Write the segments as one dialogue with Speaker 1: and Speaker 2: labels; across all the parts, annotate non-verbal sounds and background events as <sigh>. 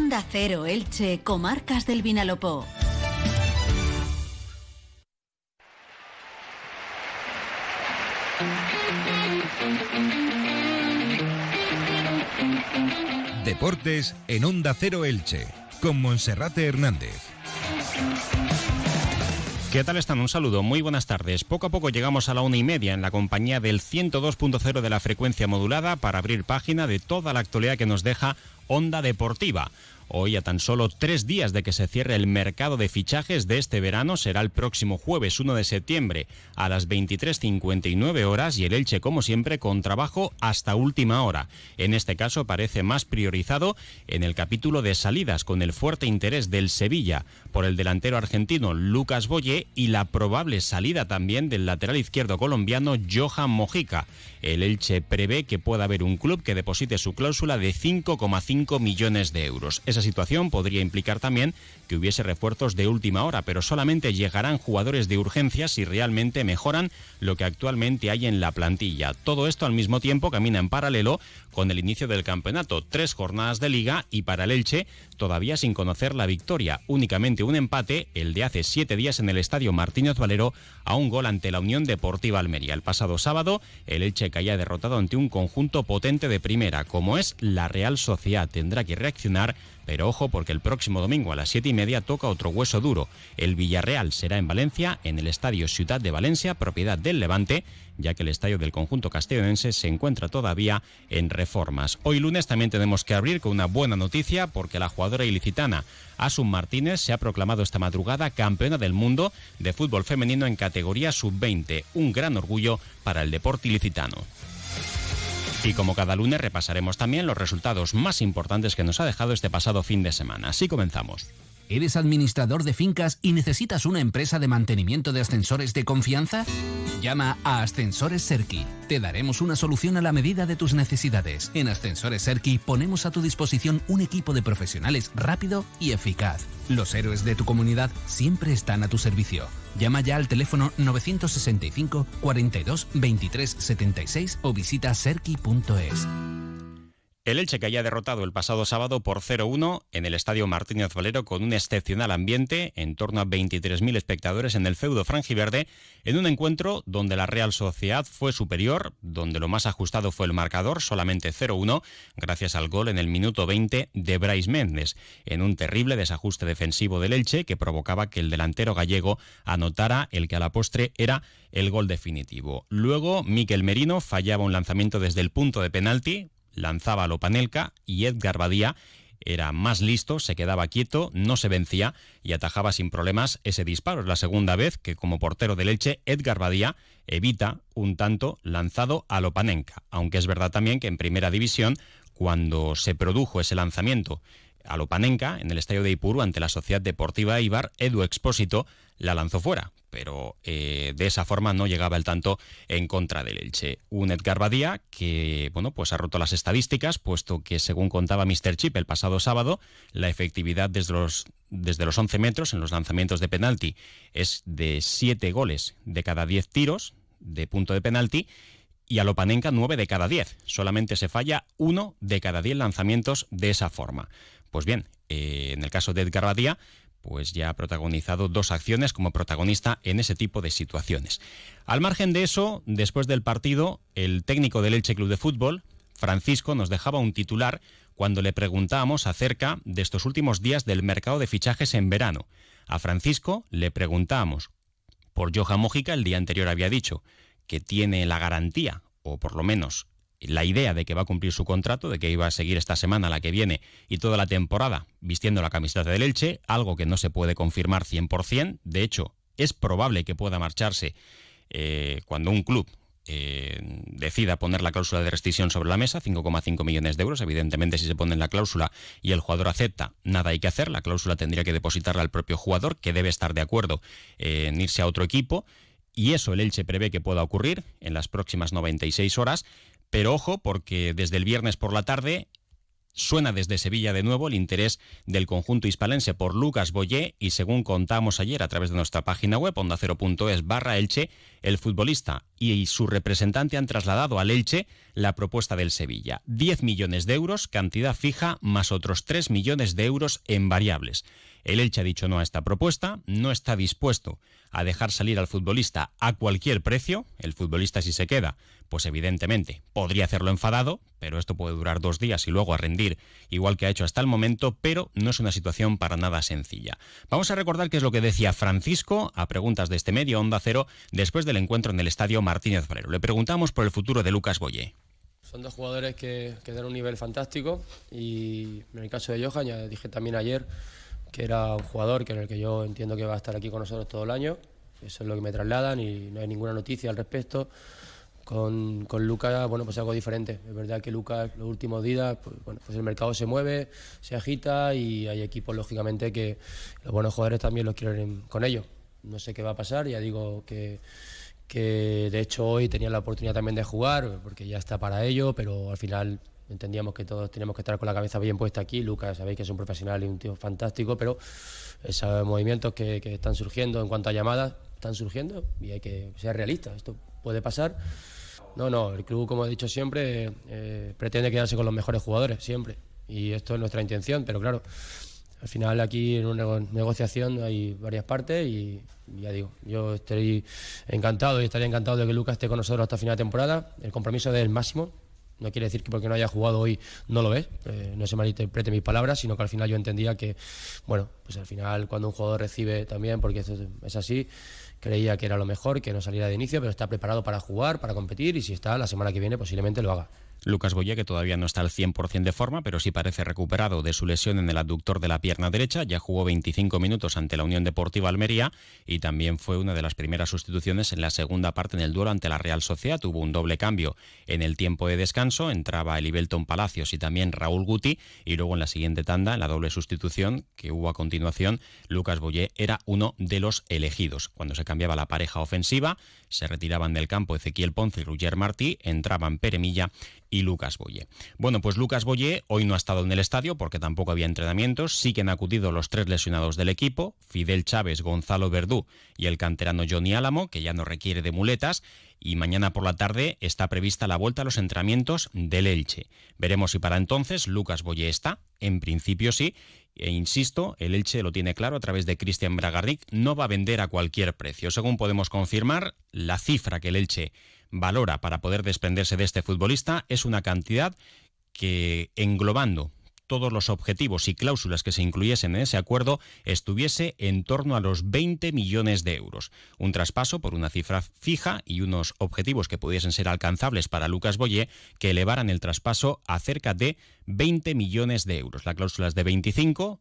Speaker 1: Onda Cero Elche, Comarcas del Vinalopó.
Speaker 2: Deportes en Onda Cero Elche, con Monserrate Hernández.
Speaker 3: ¿Qué tal están? Un saludo, muy buenas tardes. Poco a poco llegamos a la una y media en la compañía del 102.0 de la frecuencia modulada para abrir página de toda la actualidad que nos deja Onda Deportiva. Hoy, a tan solo tres días de que se cierre el mercado de fichajes de este verano, será el próximo jueves 1 de septiembre a las 23.59 horas y el Elche, como siempre, con trabajo hasta última hora. En este caso parece más priorizado en el capítulo de salidas, con el fuerte interés del Sevilla por el delantero argentino Lucas Boye y la probable salida también del lateral izquierdo colombiano Johan Mojica. El Elche prevé que pueda haber un club que deposite su cláusula de 5,5 millones de euros situación podría implicar también que hubiese refuerzos de última hora, pero solamente llegarán jugadores de urgencia si realmente mejoran lo que actualmente hay en la plantilla. Todo esto al mismo tiempo camina en paralelo con el inicio del campeonato. Tres jornadas de liga y para el Elche todavía sin conocer la victoria. Únicamente un empate, el de hace siete días en el estadio Martínez Valero, a un gol ante la Unión Deportiva Almería. El pasado sábado, el Elche caía derrotado ante un conjunto potente de primera, como es la Real Sociedad. Tendrá que reaccionar pero ojo porque el próximo domingo a las siete y media toca otro hueso duro. El Villarreal será en Valencia, en el Estadio Ciudad de Valencia, propiedad del Levante, ya que el estadio del conjunto castellonense se encuentra todavía en reformas. Hoy lunes también tenemos que abrir con una buena noticia porque la jugadora ilicitana Asun Martínez se ha proclamado esta madrugada campeona del mundo de fútbol femenino en categoría sub-20. Un gran orgullo para el deporte ilicitano. Y como cada lunes repasaremos también los resultados más importantes que nos ha dejado este pasado fin de semana. Así comenzamos.
Speaker 4: ¿Eres administrador de fincas y necesitas una empresa de mantenimiento de ascensores de confianza? Llama a Ascensores Serki. Te daremos una solución a la medida de tus necesidades. En Ascensores Serki ponemos a tu disposición un equipo de profesionales rápido y eficaz. Los héroes de tu comunidad siempre están a tu servicio. Llama ya al teléfono 965 42 23 76 o visita serki.es.
Speaker 3: El Elche que haya derrotado el pasado sábado por 0-1 en el Estadio Martínez Valero con un excepcional ambiente, en torno a 23.000 espectadores en el feudo franjiverde, en un encuentro donde la Real Sociedad fue superior, donde lo más ajustado fue el marcador, solamente 0-1, gracias al gol en el minuto 20 de Brais Méndez, en un terrible desajuste defensivo del Elche que provocaba que el delantero gallego anotara el que a la postre era el gol definitivo. Luego, Miquel Merino fallaba un lanzamiento desde el punto de penalti, lanzaba a Lopanelka y Edgar Badía era más listo, se quedaba quieto, no se vencía y atajaba sin problemas ese disparo. Es la segunda vez que como portero de Leche, Edgar Badía evita un tanto lanzado a Lopanenka, aunque es verdad también que en primera división, cuando se produjo ese lanzamiento a Lopanenka en el estadio de Ipuru ante la Sociedad Deportiva Ibar, Edu Expósito la lanzó fuera, pero eh, de esa forma no llegaba el tanto en contra del Elche. Un Edgar Badía que, bueno, pues ha roto las estadísticas, puesto que según contaba Mr. Chip el pasado sábado, la efectividad desde los, desde los 11 metros en los lanzamientos de penalti es de 7 goles de cada 10 tiros de punto de penalti y a Lopanenka 9 de cada 10. Solamente se falla uno de cada 10 lanzamientos de esa forma. Pues bien, eh, en el caso de Edgar Badía, pues ya ha protagonizado dos acciones como protagonista en ese tipo de situaciones. Al margen de eso, después del partido, el técnico del Elche Club de Fútbol, Francisco, nos dejaba un titular cuando le preguntábamos acerca de estos últimos días del mercado de fichajes en verano. A Francisco le preguntábamos por Johan Mójica, el día anterior había dicho que tiene la garantía, o por lo menos la idea de que va a cumplir su contrato, de que iba a seguir esta semana, la que viene y toda la temporada vistiendo la camiseta del Elche, algo que no se puede confirmar 100%. De hecho, es probable que pueda marcharse eh, cuando un club eh, decida poner la cláusula de rescisión sobre la mesa, 5,5 millones de euros. Evidentemente, si se pone en la cláusula y el jugador acepta, nada hay que hacer. La cláusula tendría que depositarla al propio jugador, que debe estar de acuerdo en irse a otro equipo. Y eso el Elche prevé que pueda ocurrir en las próximas 96 horas. Pero ojo, porque desde el viernes por la tarde Suena desde Sevilla de nuevo el interés del conjunto hispalense por Lucas Boyé y según contamos ayer a través de nuestra página web ondacero.es barra Elche, el futbolista y su representante han trasladado al Elche la propuesta del Sevilla. 10 millones de euros, cantidad fija, más otros 3 millones de euros en variables. El Elche ha dicho no a esta propuesta, no está dispuesto a dejar salir al futbolista a cualquier precio. El futbolista si se queda, pues evidentemente podría hacerlo enfadado, pero esto puede durar dos días y luego a rendir igual que ha hecho hasta el momento, pero no es una situación para nada sencilla. Vamos a recordar qué es lo que decía Francisco a preguntas de este medio Onda Cero después del encuentro en el estadio Martínez Valero. Le preguntamos por el futuro de Lucas Boyé.
Speaker 5: Son dos jugadores que, que dan un nivel fantástico y en el caso de Johan, ya dije también ayer, que era un jugador que en el que yo entiendo que va a estar aquí con nosotros todo el año. Eso es lo que me trasladan y no hay ninguna noticia al respecto. Con, con Lucas, bueno, pues algo diferente. Es verdad que Lucas los últimos días, pues, pues el mercado se mueve, se agita y hay equipos, lógicamente, que los buenos jugadores también los quieren con ellos. No sé qué va a pasar, ya digo que, que de hecho hoy tenía la oportunidad también de jugar, porque ya está para ello, pero al final entendíamos que todos teníamos que estar con la cabeza bien puesta aquí. Lucas, sabéis que es un profesional y un tío fantástico, pero esos movimientos que, están surgiendo en cuanto a llamadas están surgiendo y hay que ser realistas. Esto puede pasar. No, no, el club, como he dicho siempre, eh, pretende quedarse con los mejores jugadores, siempre. Y esto es nuestra intención, pero claro, al final aquí en una negociación hay varias partes y ya digo, yo estoy encantado y estaría encantado de que Lucas esté con nosotros hasta final de temporada. El compromiso es el máximo, no quiere decir que porque no haya jugado hoy no lo ves, eh, no se malinterprete mis palabras, sino que al final yo entendía que, bueno, pues al final cuando un jugador recibe también, porque eso es así, creía que era lo mejor, que no saliera de inicio, pero está preparado para jugar, para competir y si está la semana que viene posiblemente lo haga.
Speaker 3: Lucas Boye, que todavía no está al 100% de forma, pero sí parece recuperado de su lesión en el abductor de la pierna derecha. Ya jugó 25 minutos ante la Unión Deportiva Almería y también fue una de las primeras sustituciones en la segunda parte en el duelo ante la Real Sociedad. Tuvo un doble cambio en el tiempo de descanso. Entraba Elibelton Palacios y también Raúl Guti. Y luego en la siguiente tanda, en la doble sustitución que hubo a continuación, Lucas Boye era uno de los elegidos. Cuando se cambiaba la pareja ofensiva, se retiraban del campo Ezequiel Ponce y Roger Martí, entraban Peremilla y Lucas Boye. Bueno, pues Lucas Boye hoy no ha estado en el estadio porque tampoco había entrenamientos. Sí que han acudido los tres lesionados del equipo, Fidel Chávez, Gonzalo Verdú y el canterano Johnny Álamo, que ya no requiere de muletas. Y mañana por la tarde está prevista la vuelta a los entrenamientos del Elche. Veremos si para entonces Lucas Boye está. En principio sí. E insisto, el Elche lo tiene claro a través de Cristian Bragarnik, no va a vender a cualquier precio. Según podemos confirmar, la cifra que el Elche valora para poder desprenderse de este futbolista es una cantidad que englobando todos los objetivos y cláusulas que se incluyesen en ese acuerdo estuviese en torno a los 20 millones de euros. Un traspaso por una cifra fija y unos objetivos que pudiesen ser alcanzables para Lucas Boyé que elevaran el traspaso a cerca de 20 millones de euros. La cláusula es de 25.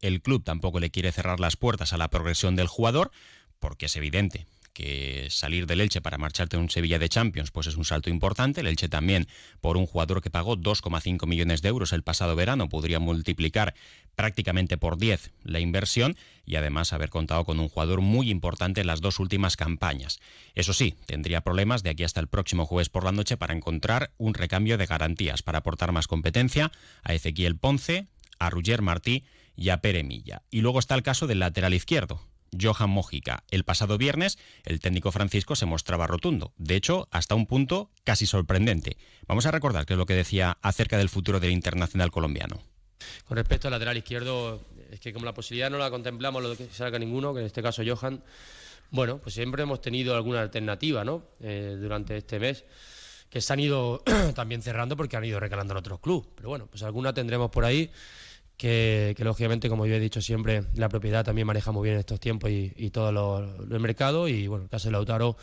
Speaker 3: El club tampoco le quiere cerrar las puertas a la progresión del jugador porque es evidente que salir del Elche para marcharte a un Sevilla de Champions pues es un salto importante. El Elche también, por un jugador que pagó 2,5 millones de euros el pasado verano, podría multiplicar prácticamente por 10 la inversión y además haber contado con un jugador muy importante en las dos últimas campañas. Eso sí, tendría problemas de aquí hasta el próximo jueves por la noche para encontrar un recambio de garantías para aportar más competencia a Ezequiel Ponce, a Ruger Martí y a Pere Milla. Y luego está el caso del lateral izquierdo, Johan Mojica. El pasado viernes, el técnico Francisco se mostraba rotundo, de hecho, hasta un punto casi sorprendente. Vamos a recordar qué es lo que decía acerca del futuro del internacional colombiano.
Speaker 5: Con respecto al lateral izquierdo, es que como la posibilidad no la contemplamos lo que salga ninguno, que en este caso Johan, bueno, pues siempre hemos tenido alguna alternativa, ¿no? Eh, durante este mes que se han ido <clears throat> también cerrando porque han ido recalando en otros clubes. Pero bueno, pues alguna tendremos por ahí que, lógicamente, como yo he dicho siempre, la propiedad también maneja muy bien estos tiempos y, todo lo, mercado. Y bueno, el caso de Lautaro,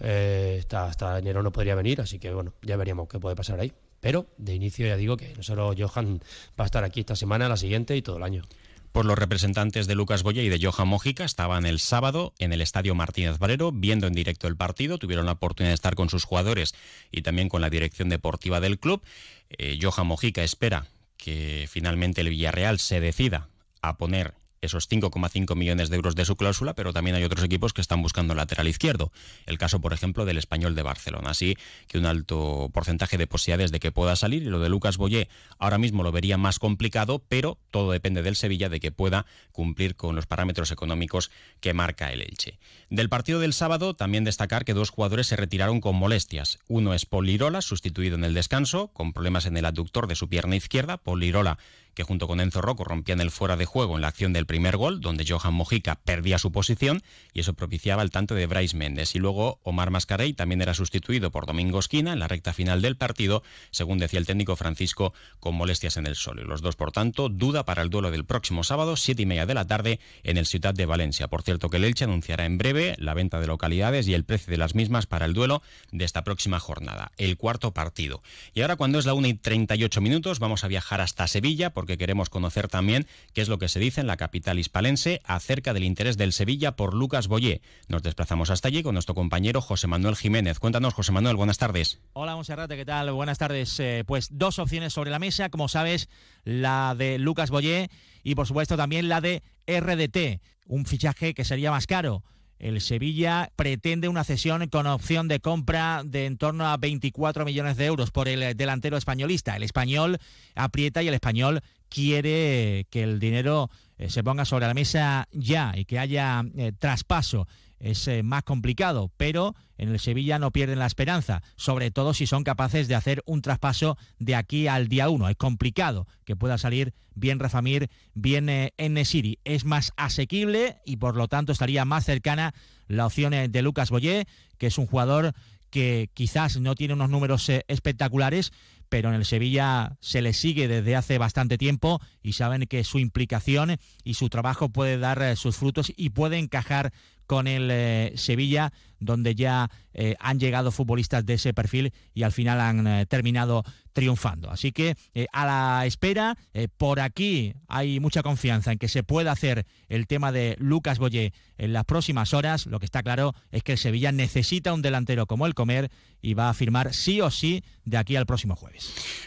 Speaker 5: eh, hasta, enero no podría venir, así que bueno, ya veríamos qué puede pasar ahí. Pero de inicio ya digo que nosotros Johan va a estar aquí esta semana, la siguiente y todo el año.
Speaker 3: Pues los representantes de Lucas Boya y de Johan Mójica estaban el sábado en el Estadio Martínez Valero viendo en directo el partido, tuvieron la oportunidad de estar con sus jugadores y también con la dirección deportiva del club. Eh, Johan Mojica espera que finalmente el Villarreal se decida a poner esos 5,5 millones de euros de su cláusula, pero también hay otros equipos que están buscando lateral izquierdo. El caso, por ejemplo, del español de Barcelona. Así que un alto porcentaje de posibilidades de que pueda salir. Y lo de Lucas Boyé ahora mismo lo vería más complicado, pero todo depende del Sevilla de que pueda cumplir con los parámetros económicos que marca el Elche. Del partido del sábado, también destacar que dos jugadores se retiraron con molestias. Uno es Polirola, sustituido en el descanso, con problemas en el aductor de su pierna izquierda. Polirola que junto con Enzo Rocco rompían el fuera de juego en la acción del primer gol, donde Johan Mojica perdía su posición y eso propiciaba el tanto de Bryce Méndez. Y luego Omar Mascarey también era sustituido por Domingo Esquina en la recta final del partido, según decía el técnico Francisco, con molestias en el sol. Y los dos, por tanto, duda para el duelo del próximo sábado, siete y media de la tarde, en el Ciudad de Valencia. Por cierto, que el Elche anunciará en breve la venta de localidades y el precio de las mismas para el duelo de esta próxima jornada, el cuarto partido. Y ahora, cuando es la 1 y 38 minutos, vamos a viajar hasta Sevilla, queremos conocer también qué es lo que se dice en la capital hispalense acerca del interés del Sevilla por Lucas Boyé. Nos desplazamos hasta allí con nuestro compañero José Manuel Jiménez. Cuéntanos, José Manuel, buenas tardes.
Speaker 6: Hola, Monserrate, ¿qué tal? Buenas tardes. Eh, pues dos opciones sobre la mesa, como sabes, la de Lucas Boyé y por supuesto también la de RDT, un fichaje que sería más caro. El Sevilla pretende una cesión con opción de compra de en torno a 24 millones de euros por el delantero españolista. El español aprieta y el español quiere que el dinero eh, se ponga sobre la mesa ya y que haya eh, traspaso es eh, más complicado, pero en el Sevilla no pierden la esperanza, sobre todo si son capaces de hacer un traspaso de aquí al día 1. Es complicado que pueda salir bien Rafamir, bien en City. Es más asequible y por lo tanto estaría más cercana la opción de Lucas Boyé, que es un jugador que quizás no tiene unos números espectaculares, pero en el Sevilla se le sigue desde hace bastante tiempo y saben que su implicación y su trabajo puede dar eh, sus frutos y puede encajar con el eh, Sevilla, donde ya eh, han llegado futbolistas de ese perfil y al final han terminado triunfando. Así que a la espera, por aquí hay mucha confianza en que se pueda hacer el tema de Lucas Boyé en las próximas horas. Lo que está claro es que el Sevilla necesita un delantero como el Comer y va a firmar sí o sí de aquí al próximo jueves.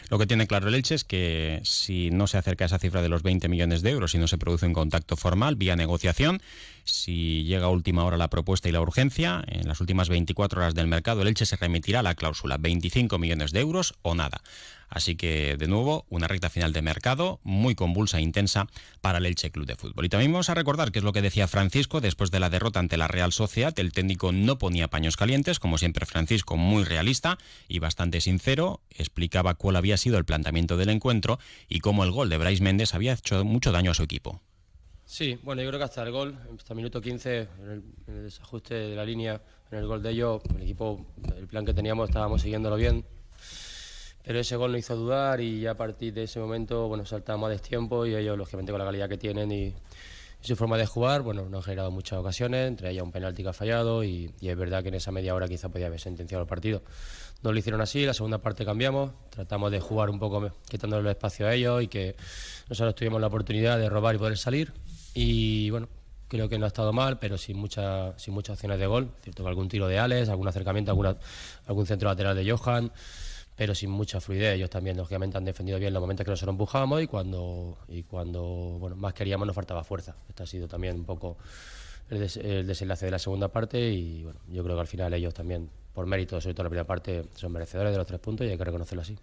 Speaker 3: Lo que tiene claro el Elche es que si no se acerca a esa cifra de los 20 millones de euros y no se produce un contacto formal vía negociación, si llega a última hora la propuesta y la urgencia, en las últimas 24 horas del mercado el Elche se remitirá a la cláusula 25 millones de euros o nada. Así que, de nuevo, una recta final de mercado muy convulsa e intensa para el Elche Club de Fútbol. Y también vamos a recordar que es lo que decía Francisco después de la derrota ante la Real Sociedad. El técnico no ponía paños calientes, como siempre Francisco, muy realista y bastante sincero. Explicaba cuál había sido el planteamiento del encuentro y cómo el gol de Bryce Méndez había hecho mucho daño a su equipo.
Speaker 5: Sí, bueno, yo creo que hasta el gol, hasta el minuto 15, en el, desajuste de la línea, en el gol de ellos, el equipo, el plan que teníamos, estábamos siguiéndolo bien. Pero ese gol no hizo dudar y ya a partir de ese momento, bueno, saltamos a destiempo y ellos, lógicamente, con la calidad que tienen y, su forma de jugar, bueno, nos han generado muchas ocasiones, entre ellas un penalti que ha fallado y, es verdad que en esa media hora quizá podía haber sentenciado el partido. No lo hicieron así, la segunda parte cambiamos, tratamos de jugar un poco quitándole el espacio a ellos y que nosotros tuvimos la oportunidad de robar y poder salir y bueno, creo que no ha estado mal, pero sin, mucha, sin muchas acciones de gol. Cierto que algún tiro de Alex, algún acercamiento, algún centro lateral de Johan, pero sin mucha fluidez. Ellos también, lógicamente, han defendido bien los momentos que nosotros empujábamos y cuando, y cuando bueno, más queríamos nos faltaba fuerza. Este ha sido también un poco el, el desenlace de la segunda parte y bueno, yo creo que al final ellos también por mérito, sobre todo la primera parte, son merecedores de los tres puntos y hay que reconocerlo así.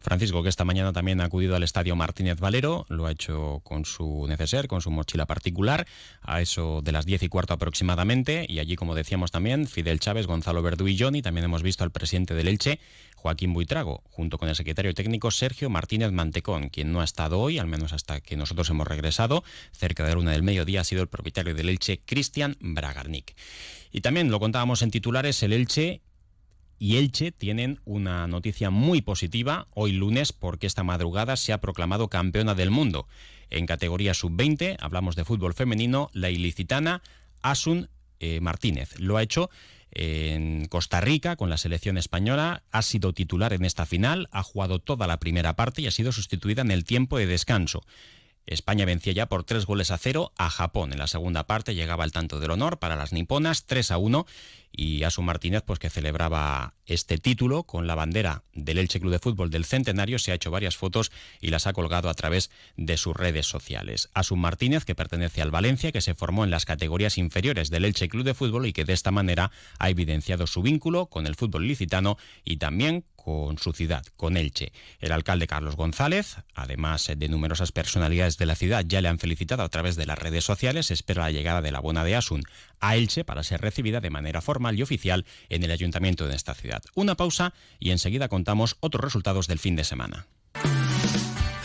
Speaker 3: Francisco, que esta mañana también ha acudido al estadio Martínez Valero, lo ha hecho con su neceser, con su mochila particular, a eso de las diez y cuarto aproximadamente, y allí, como decíamos también, Fidel Chávez, Gonzalo Verdú y Johnny, también hemos visto al presidente del Elche, Joaquín Buitrago, junto con el secretario técnico Sergio Martínez Mantecón, quien no ha estado hoy, al menos hasta que nosotros hemos regresado, cerca de la una del mediodía ha sido el propietario del Elche, Cristian Bragarnik. Y también lo contábamos en titulares, el Elche y Elche tienen una noticia muy positiva hoy lunes porque esta madrugada se ha proclamado campeona del mundo. En categoría sub-20, hablamos de fútbol femenino, la ilicitana Asun eh, Martínez. Lo ha hecho en Costa Rica con la selección española, ha sido titular en esta final, ha jugado toda la primera parte y ha sido sustituida en el tiempo de descanso. España vencía ya por tres goles a cero a Japón. En la segunda parte llegaba el tanto del honor para las niponas, 3 a 1 y Asu Martínez, pues que celebraba este título con la bandera del Elche Club de Fútbol del Centenario, se ha hecho varias fotos y las ha colgado a través de sus redes sociales. Asu Martínez, que pertenece al Valencia, que se formó en las categorías inferiores del Elche Club de Fútbol y que de esta manera ha evidenciado su vínculo con el fútbol licitano y también con su ciudad, con Elche. El alcalde Carlos González, además de numerosas personalidades de la ciudad, ya le han felicitado a través de las redes sociales. Espera la llegada de la buena de Asun a Elche para ser recibida de manera y oficial en el ayuntamiento de esta ciudad. Una pausa y enseguida contamos otros resultados del fin de semana.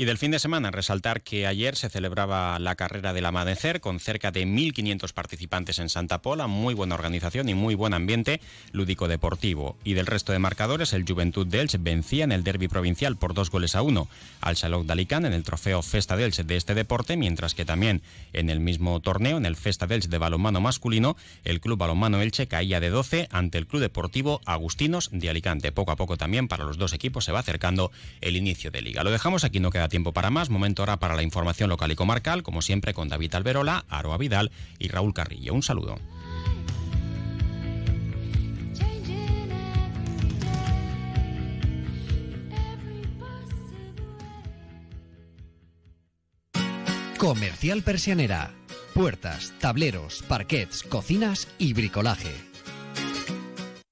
Speaker 3: Y del fin de semana, resaltar que ayer se celebraba la carrera del amanecer con cerca de 1.500 participantes en Santa Pola, muy buena organización y muy buen ambiente lúdico-deportivo. Y del resto de marcadores, el Juventud de Elche vencía en el derby provincial por dos goles a uno al Salou de Alicante en el trofeo Festa de Elche de este deporte, mientras que también en el mismo torneo, en el Festa de Elche de balonmano masculino, el Club Balonmano Elche caía de 12 ante el Club Deportivo Agustinos de Alicante. Poco a poco también para los dos equipos se va acercando el inicio de liga. Lo dejamos aquí, no queda tiempo para más. Momento ahora para la información local y comarcal, como siempre con David Alberola, Aroa Vidal y Raúl Carrillo. Un saludo.
Speaker 7: Comercial Persianera. Puertas, tableros, parquets, cocinas y bricolaje